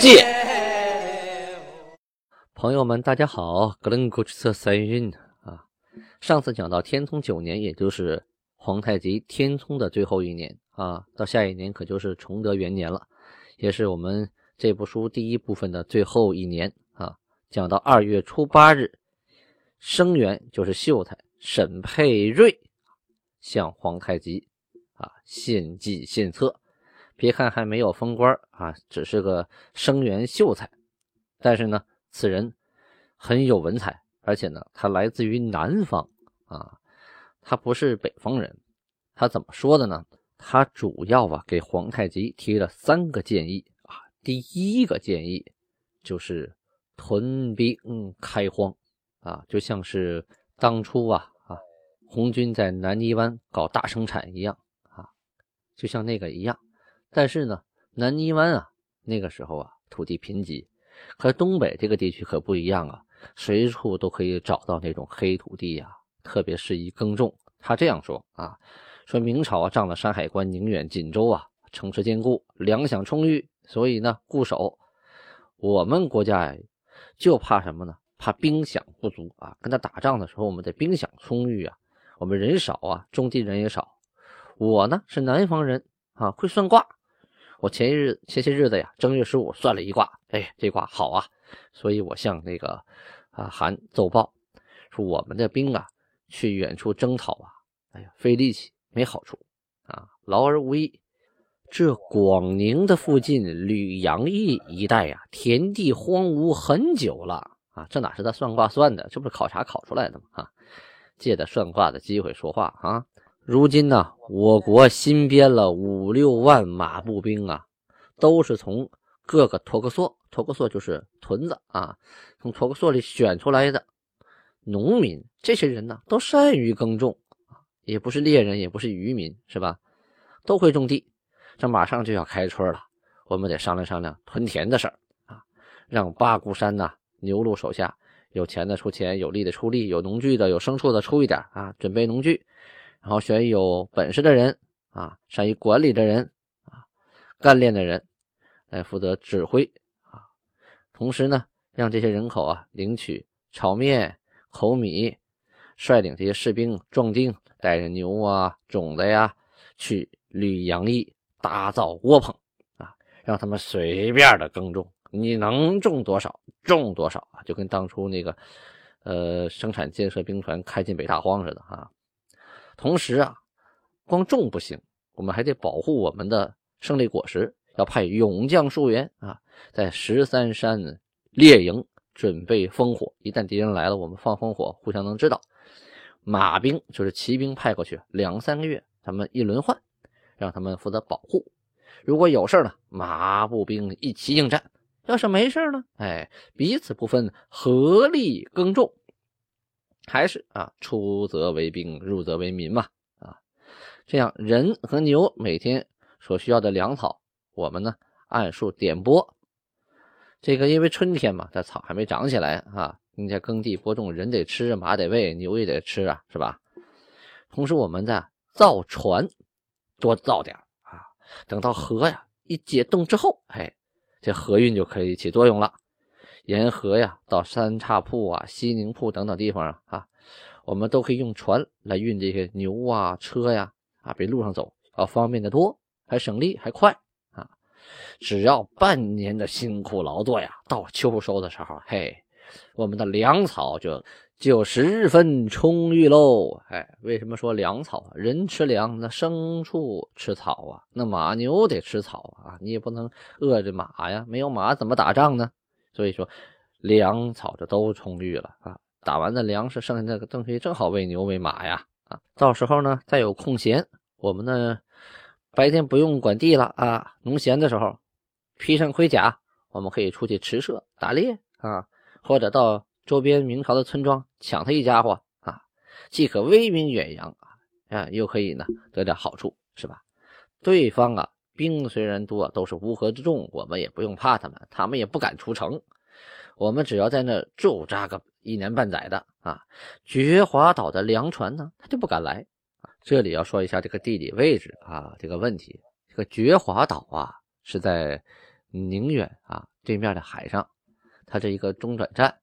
鉴》。朋友们，大家好，格伦古彻三运啊。上次讲到天聪九年，也就是皇太极天聪的最后一年啊，到下一年可就是崇德元年了，也是我们这部书第一部分的最后一年啊。讲到二月初八日，生源就是秀才沈佩瑞。向皇太极啊献计献策，别看还没有封官啊，只是个生员秀才，但是呢，此人很有文采，而且呢，他来自于南方啊，他不是北方人。他怎么说的呢？他主要啊给皇太极提了三个建议啊。第一个建议就是屯兵开荒啊，就像是当初啊。红军在南泥湾搞大生产一样啊，就像那个一样。但是呢，南泥湾啊，那个时候啊，土地贫瘠，可东北这个地区可不一样啊，随处都可以找到那种黑土地呀，特别适宜耕种。他这样说啊，说明朝啊，仗着山海关、宁远、锦州啊，城池坚固，粮饷充裕，所以呢，固守。我们国家呀，就怕什么呢？怕兵饷不足啊。跟他打仗的时候，我们得兵饷充裕啊。我们人少啊，种地人也少。我呢是南方人啊，会算卦。我前一日前些日子呀，正月十五算了一卦，哎，这卦好啊，所以我向那个啊韩奏报，说我们的兵啊去远处征讨啊，哎呀，费力气，没好处啊，劳而无益。这广宁的附近吕阳邑一带呀，田地荒芜很久了啊，这哪是他算卦算的，这不是考察考出来的吗？啊。借着算卦的机会说话啊！如今呢，我国新编了五六万马步兵啊，都是从各个托克索，托克索就是屯子啊，从托克索里选出来的农民。这些人呢，都善于耕种也不是猎人，也不是渔民，是吧？都会种地。这马上就要开春了，我们得商量商量屯田的事儿啊，让八股山呐，牛录手下。有钱的出钱，有力的出力，有农具的，有牲畜的出一点啊，准备农具，然后选有本事的人啊，善于管理的人啊，干练的人来负责指挥啊。同时呢，让这些人口啊领取炒面、口米，率领这些士兵壮丁，带着牛啊、种子呀，去吕阳邑打造窝棚啊，让他们随便的耕种。你能种多少种多少啊，就跟当初那个，呃，生产建设兵团开进北大荒似的啊。同时啊，光种不行，我们还得保护我们的胜利果实，要派勇将数员啊，在十三山列营，准备烽火。一旦敌人来了，我们放烽火，互相能知道。马兵就是骑兵派过去两三个月，咱们一轮换，让他们负责保护。如果有事呢，马步兵一起应战。要是没事呢，哎，彼此不分，合力耕种，还是啊，出则为兵，入则为民嘛，啊，这样人和牛每天所需要的粮草，我们呢按数点播。这个因为春天嘛，这草还没长起来啊，人家耕地播种，人得吃，马得喂，牛也得吃啊，是吧？同时，我们在造船，多造点啊，等到河呀一解冻之后，哎。这河运就可以起作用了，沿河呀，到三岔铺啊、西宁铺等等地方啊，啊，我们都可以用船来运这些牛啊、车呀，啊，比路上走要方便的多，还省力还快啊！只要半年的辛苦劳作呀，到秋收的时候，嘿，我们的粮草就。就十分充裕喽，哎，为什么说粮草？人吃粮，那牲畜吃草啊，那马牛得吃草啊，你也不能饿着马呀，没有马怎么打仗呢？所以说，粮草就都充裕了啊，打完的粮食剩下那个东西正好喂牛喂马呀，啊，到时候呢再有空闲，我们呢白天不用管地了啊，农闲的时候，披上盔甲，我们可以出去驰射打猎啊，或者到周边明朝的村庄抢他一家伙啊，既可威名远扬，啊，又可以呢得点好处，是吧？对方啊，兵虽然多，都是乌合之众，我们也不用怕他们，他们也不敢出城。我们只要在那驻扎个一年半载的啊，绝华岛的粮船呢，他就不敢来。这里要说一下这个地理位置啊，这个问题。这个绝华岛啊，是在宁远啊对面的海上，它是一个中转站，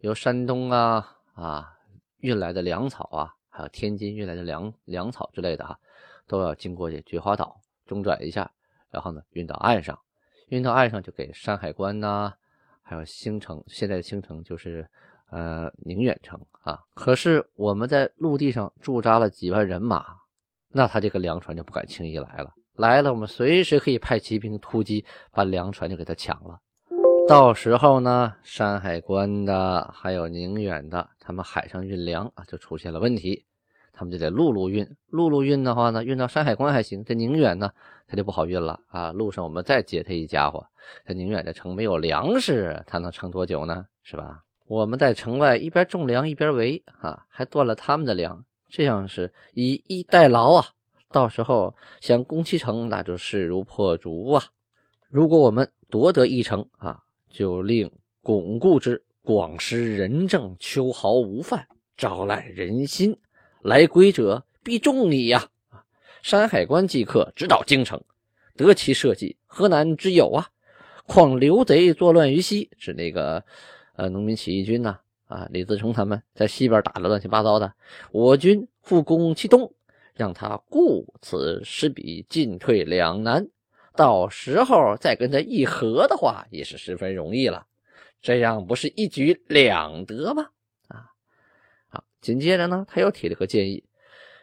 由山东啊啊运来的粮草啊，还有天津运来的粮粮草之类的哈，都要经过这绝华岛中转一下，然后呢运到岸上，运到岸上就给山海关呐。还有兴城，现在的兴城就是呃宁远城啊。可是我们在陆地上驻扎了几万人马，那他这个粮船就不敢轻易来了。来了，我们随时可以派骑兵突击，把粮船就给他抢了。到时候呢，山海关的还有宁远的，他们海上运粮啊，就出现了问题。他们就得陆路运，陆路运的话呢，运到山海关还行，这宁远呢，他就不好运了啊。路上我们再劫他一家伙，这宁远的城没有粮食，他能撑多久呢？是吧？我们在城外一边种粮一边围啊，还断了他们的粮，这样是以逸待劳啊。到时候想攻其城，那就势如破竹啊。如果我们夺得一城啊，就令巩固之，广施仁政，秋毫无犯，招揽人心。来归者必重你呀！山海关即刻直捣京城，得其社稷，河南之有啊？况刘贼作乱于西，指那个呃农民起义军呐啊，李自成他们在西边打的乱七八糟的，我军复攻其东，让他顾此失彼，进退两难。到时候再跟他议和的话，也是十分容易了。这样不是一举两得吗？紧接着呢，他又提了个建议：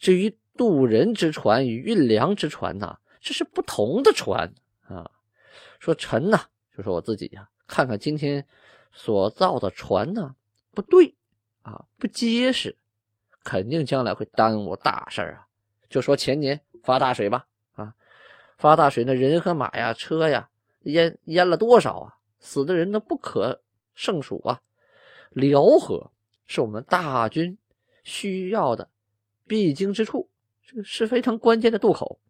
至于渡人之船与运粮之船呐，这是不同的船啊。说臣呐，就说我自己呀，看看今天所造的船呢，不对啊，不结实，肯定将来会耽误大事啊。就说前年发大水吧，啊，发大水那人和马呀、车呀，淹淹了多少啊？死的人都不可胜数啊。辽河是我们大军。需要的必经之处，这个是非常关键的渡口。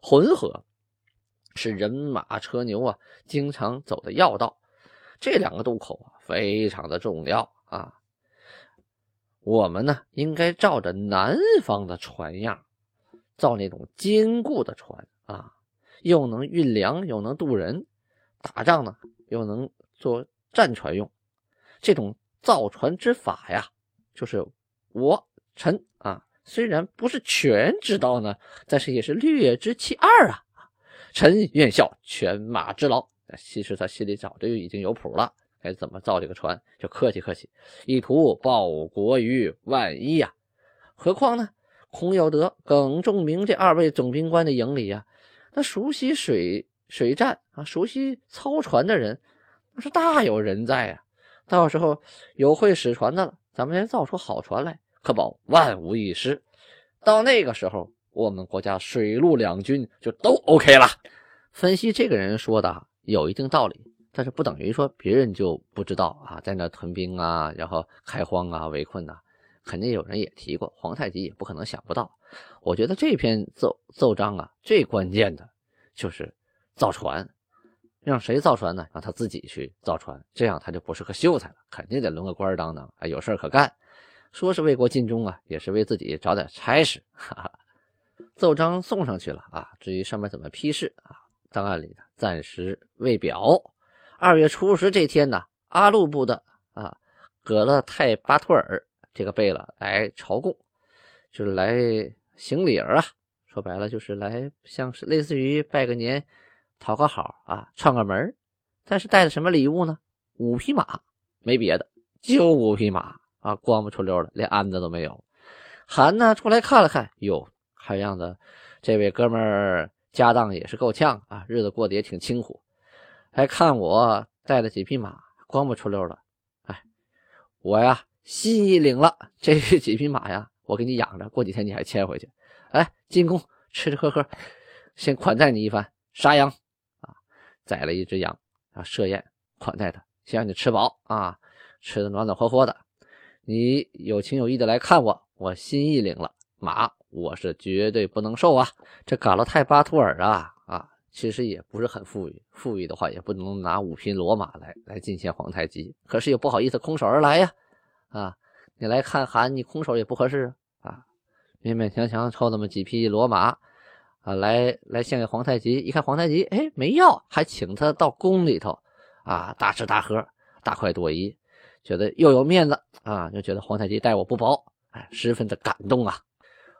浑河是人马车牛啊经常走的要道，这两个渡口啊非常的重要啊。我们呢应该照着南方的船样，造那种坚固的船啊，又能运粮又能渡人，打仗呢又能做战船用。这种造船之法呀，就是。我臣啊，虽然不是全知道呢，但是也是略知其二啊。臣愿效犬马之劳。其实他心里早就已经有谱了，该怎么造这个船，就客气客气，意图报国于万一呀。何况呢，孔有德、耿仲明这二位总兵官的营里呀，那熟悉水水战啊，熟悉操船的人，那是大有人在啊。到时候有会使船的了，咱们先造出好船来。可保万无一失。到那个时候，我们国家水陆两军就都 OK 了。分析这个人说的有一定道理，但是不等于说别人就不知道啊，在那屯兵啊，然后开荒啊、围困呐，肯定有人也提过。皇太极也不可能想不到。我觉得这篇奏奏章啊，最关键的就是造船，让谁造船呢？让他自己去造船，这样他就不是个秀才了，肯定得轮个官当当，啊，有事可干。说是为国尽忠啊，也是为自己找点差事。哈哈，奏章送上去了啊，至于上面怎么批示啊，档案里暂时未表。二月初十这天呢，阿禄部的啊葛勒泰巴托尔这个贝勒来朝贡，就是来行礼儿啊，说白了就是来像是类似于拜个年、讨个好啊、串个门但是带的什么礼物呢？五匹马，没别的，就五匹马。啊，光不出溜的，连鞍子都没有。韩呢出来看了看，哟，看样子这位哥们儿家当也是够呛啊，日子过得也挺清苦。还看我带了几匹马，光不出溜的。哎，我呀心意领了，这 几匹马呀，我给你养着，过几天你还牵回去。哎，进宫吃吃喝喝，先款待你一番。杀羊啊，宰了一只羊，啊设宴款待他，先让你吃饱啊，吃的暖暖和和的。你有情有义的来看我，我心意领了。马我是绝对不能受啊！这嘎洛泰巴图尔啊啊，其实也不是很富裕，富裕的话也不能拿五匹骡马来来进献皇太极。可是又不好意思空手而来呀啊！你来看韩，你空手也不合适啊！勉勉强强抽那么几匹骡马啊，来来献给皇太极。一看皇太极，哎，没要，还请他到宫里头啊，大吃大喝，大快朵颐。觉得又有面子啊，就觉得皇太极待我不薄，哎，十分的感动啊。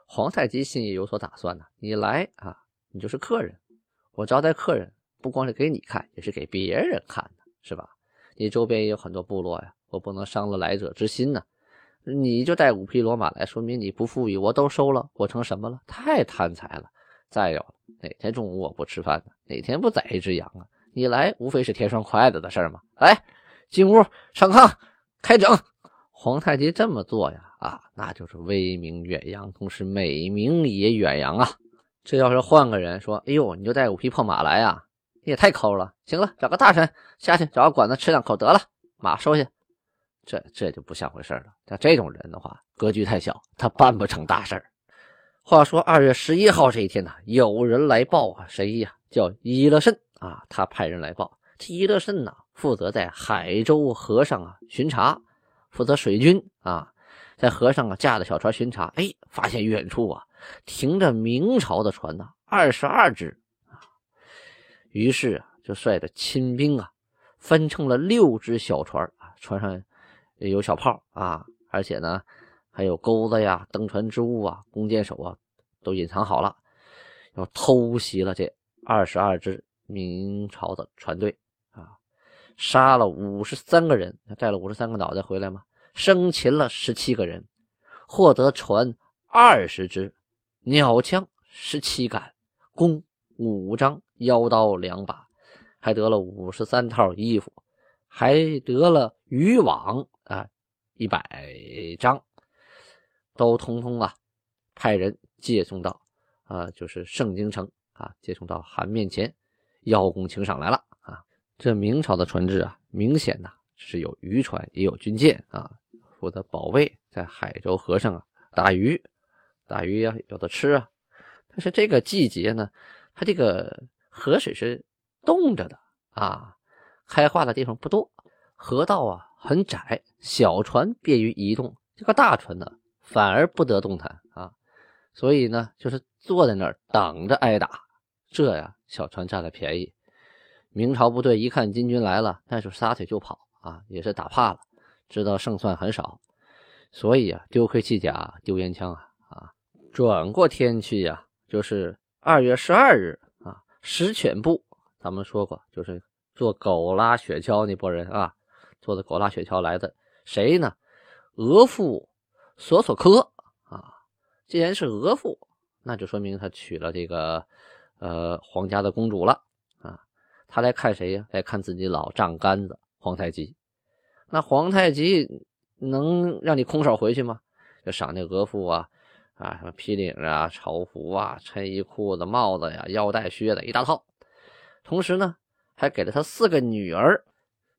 皇太极心里有所打算呢，你来啊，你就是客人，我招待客人不光是给你看，也是给别人看的，是吧？你周边也有很多部落呀，我不能伤了来者之心呢。你就带五匹骡马来，说明你不富裕，我都收了，我成什么了？太贪财了。再有，哪天中午我不吃饭呢？哪天不宰一只羊啊？你来无非是添双筷子的事儿嘛。来，进屋上炕。开整，皇太极这么做呀，啊，那就是威名远扬，同时美名也远扬啊。这要是换个人说，哎呦，你就带五匹破马来呀，也太抠了。行了，找个大臣下去找个馆子吃两口得了，马收下。这这就不像回事了。像这种人的话，格局太小，他办不成大事话说二月十一号这一天呢，有人来报啊，谁呀？叫伊勒慎啊，他派人来报，这伊勒慎呢。负责在海州河上啊巡查，负责水军啊，在河上啊驾着小船巡查，哎，发现远处啊停着明朝的船呢，二十二只，于是啊就率着亲兵啊分成了六只小船啊，船上有小炮啊，而且呢还有钩子呀、登船之物啊、弓箭手啊都隐藏好了，要偷袭了这二十二只明朝的船队。杀了五十三个人，他带了五十三个脑袋回来吗？生擒了十七个人，获得船二十只，鸟枪十七杆，弓五张，腰刀两把，还得了五十三套衣服，还得了渔网啊一百张，都通通啊派人接送到啊就是盛京城啊接送到韩面前，邀功请赏来了。这明朝的船只啊，明显呐是有渔船也有军舰啊，负责保卫在海州河上啊打鱼，打鱼呀有的吃啊。但是这个季节呢，它这个河水是冻着的啊，开化的地方不多，河道啊很窄，小船便于移动，这个大船呢反而不得动弹啊，所以呢就是坐在那儿等着挨打，这呀小船占了便宜。明朝部队一看金军来了，那就撒腿就跑啊，也是打怕了，知道胜算很少，所以啊，丢盔弃甲，丢烟枪啊啊！转过天去呀，就是二月十二日啊，石犬部，咱们说过，就是坐狗拉雪橇那波人啊，坐的狗拉雪橇来的，谁呢？额驸索索科啊，既然是额驸，那就说明他娶了这个呃皇家的公主了。他来看谁呀？来看自己老丈杆子皇太极。那皇太极能让你空手回去吗？就赏那额驸啊，啊什么皮领啊、朝服啊、衬衣、裤子、帽子呀、腰带、靴子一大套。同时呢，还给了他四个女儿。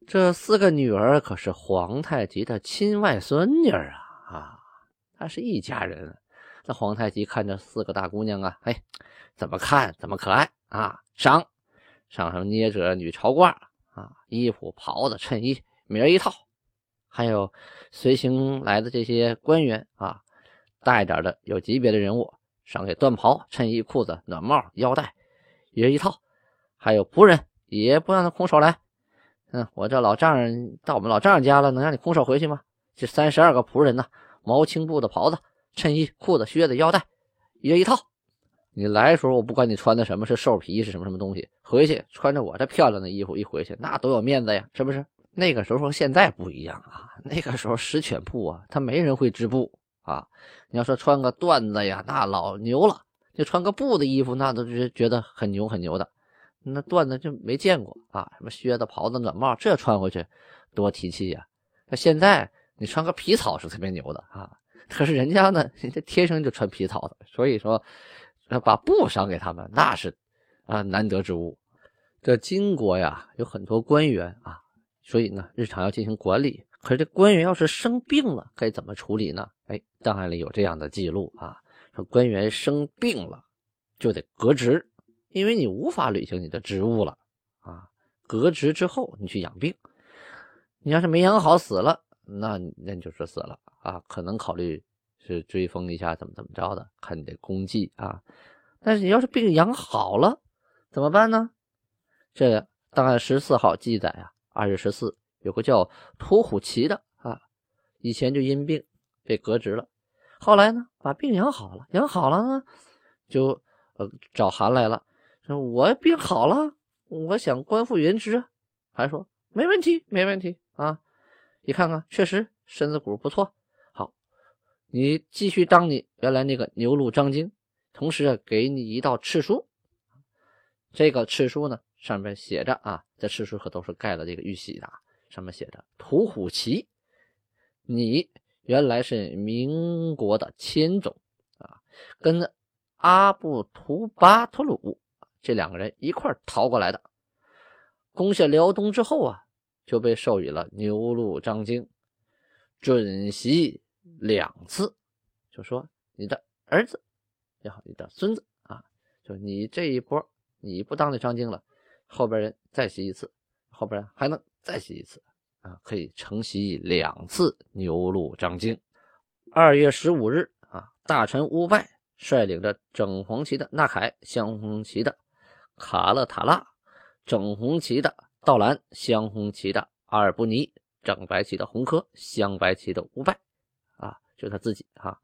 这四个女儿可是皇太极的亲外孙女啊！啊，他是一家人。那皇太极看着四个大姑娘啊，哎，怎么看怎么可爱啊！赏。上上捏着女朝褂啊，衣服、袍子、衬衣，每人一套。还有随行来的这些官员啊，大一点的有级别的人物，赏给缎袍、衬衣、裤子、暖帽、腰带，一人一套。还有仆人，也不让他空手来。嗯，我这老丈人到我们老丈人家了，能让你空手回去吗？这三十二个仆人呢，毛青布的袍子、衬衣、裤子、靴子、腰带，一人一套。你来的时候，我不管你穿的什么是兽皮是什么什么东西，回去穿着我这漂亮的衣服一回去，那多有面子呀，是不是？那个时候和现在不一样啊，那个时候石犬布啊，他没人会织布啊。你要说穿个缎子呀，那老牛了；就穿个布的衣服，那都是觉得很牛很牛的。那缎子就没见过啊，什么靴子、袍子、暖帽，这穿回去多提气呀。那现在你穿个皮草是特别牛的啊，可是人家呢，人家天生就穿皮草的，所以说。那把布赏给他们，那是啊难得之物。这金国呀有很多官员啊，所以呢日常要进行管理。可是这官员要是生病了，该怎么处理呢？哎，档案里有这样的记录啊，说官员生病了就得革职，因为你无法履行你的职务了啊。革职之后你去养病，你要是没养好死了，那那你就是死了啊，可能考虑就追封一下怎么怎么着的，看你的功绩啊。但是你要是病养好了怎么办呢？这档案十四号记载啊，二月十四有个叫屠虎旗的啊，以前就因病被革职了，后来呢把病养好了，养好了呢就呃找韩来了，说我病好了，我想官复原职。韩说没问题，没问题啊，你看看确实身子骨不错，你继续当你原来那个牛录张京，同时啊给你一道敕书，这个敕书呢。上面写着啊，这敕书可都是盖了这个玉玺的。上面写着“屠虎旗”，你原来是民国的千总啊，跟阿布图巴图鲁这两个人一块逃过来的。攻下辽东之后啊，就被授予了牛录张京，准袭两次。就说你的儿子也好，你的孙子啊，就你这一波，你不当那张京了。后边人再袭一次，后边人还能再袭一次啊，可以承袭两次牛录张京。二月十五日啊，大臣乌拜率领着整黄旗的纳凯、镶红旗的卡勒塔拉、整红旗的道兰、镶红旗的阿尔布尼、整白旗的红科、镶白旗的乌拜就他自己哈，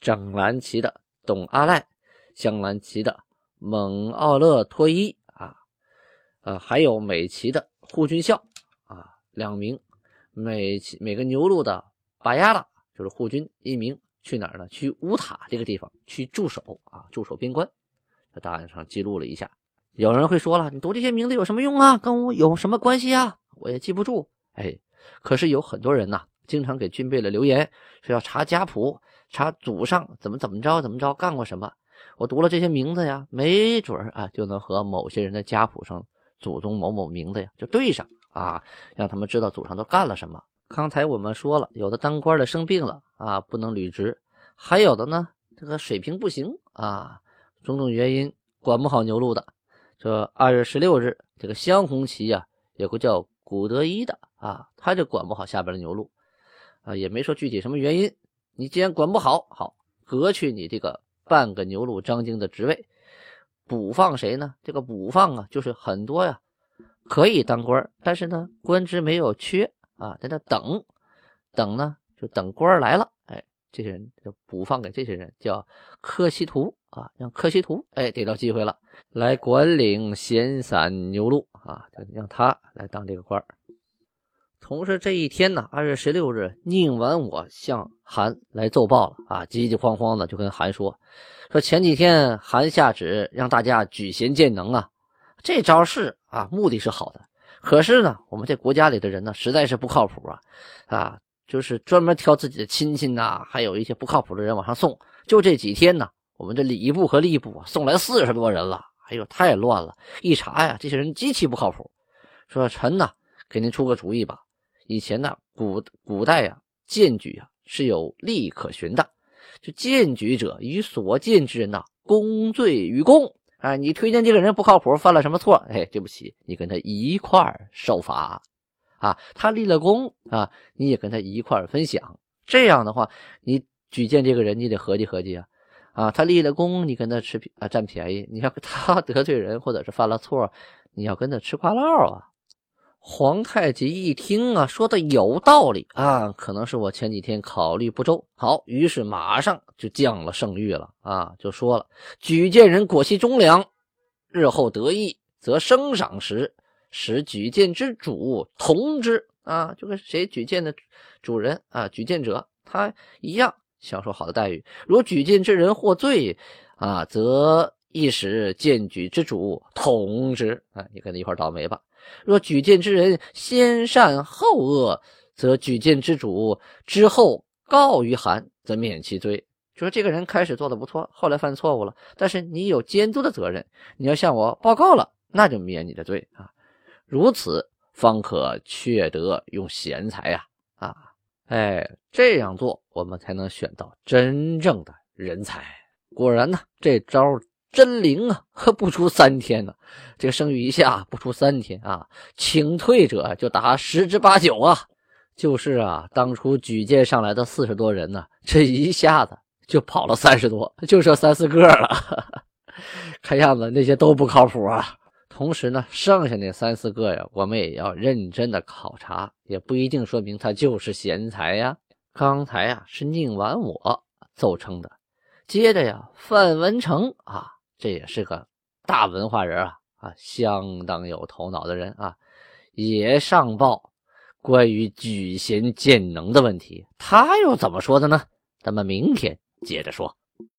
整蓝旗的董阿赖、镶蓝旗的蒙奥勒托伊啊。呃，还有美旗的护军校啊，两名；美旗每个牛录的巴亚拉就是护军一名，去哪儿呢？去乌塔这个地方去驻守啊，驻守边关。在档案上记录了一下。有人会说了，你读这些名字有什么用啊？跟我有什么关系啊？我也记不住。哎，可是有很多人呐，经常给军备了留言，说要查家谱，查祖上怎么怎么着怎么着干过什么。我读了这些名字呀，没准儿啊，就能和某些人的家谱上。祖宗某某名字呀，就对上啊，让他们知道祖上都干了什么。刚才我们说了，有的当官的生病了啊，不能履职；还有的呢，这个水平不行啊，种种原因管不好牛录的。这二月十六日，这个镶红旗呀，有个叫古德一的啊，他就管不好下边的牛录啊，也没说具体什么原因。你既然管不好，好革去你这个半个牛录张京的职位。补放谁呢？这个补放啊，就是很多呀，可以当官，但是呢，官职没有缺啊，在那等，等呢，就等官来了。哎，这些人就补放给这些人，叫科西图啊，让科西图哎得到机会了，来管领闲散牛录啊，就让他来当这个官同时这一天呢，二月十六日，宁完我向韩来奏报了啊，急急慌慌的就跟韩说，说前几天韩下旨让大家举贤荐能啊，这招是啊，目的是好的，可是呢，我们这国家里的人呢，实在是不靠谱啊，啊，就是专门挑自己的亲戚呐，还有一些不靠谱的人往上送。就这几天呢，我们这礼部和吏部啊送来四十多人了，哎呦，太乱了！一查呀，这些人极其不靠谱。说臣呐，给您出个主意吧。以前呢，古古代啊，荐举啊是有利可循的，就荐举者与所荐之人呐，公罪与共啊。你推荐这个人不靠谱，犯了什么错？哎，对不起，你跟他一块受罚啊。他立了功啊，你也跟他一块分享。这样的话，你举荐这个人，你得合计合计啊。啊，他立了功，你跟他吃啊占便宜；你要他 得罪人或者是犯了错，你要跟他吃瓜唠啊。皇太极一听啊，说的有道理啊，可能是我前几天考虑不周。好，于是马上就降了圣谕了啊，就说了：举荐人果系忠良，日后得意，则升赏时使举荐之主同之啊，就跟谁举荐的主人啊，举荐者他一样享受好的待遇。如举荐之人获罪啊，则亦使荐举之主同之啊，你跟他一块倒霉吧。若举荐之人先善后恶，则举荐之主之后告于韩，则免其罪。就说这个人开始做的不错，后来犯错误了，但是你有监督的责任，你要向我报告了，那就免你的罪啊！如此方可确得用贤才呀！啊，哎，这样做我们才能选到真正的人才。果然呢，这招真灵啊！不出三天呢，这个声誉一下不出三天啊，请退者就达十之八九啊。就是啊，当初举荐上来的四十多人呢，这一下子就跑了三十多，就剩三四个了。看样子那些都不靠谱啊。同时呢，剩下那三四个呀，我们也要认真的考察，也不一定说明他就是贤才呀。刚才呀是宁完我奏称的，接着呀范文成啊，这也是个大文化人啊啊，相当有头脑的人啊，也上报。关于举贤荐能的问题，他又怎么说的呢？咱们明天接着说。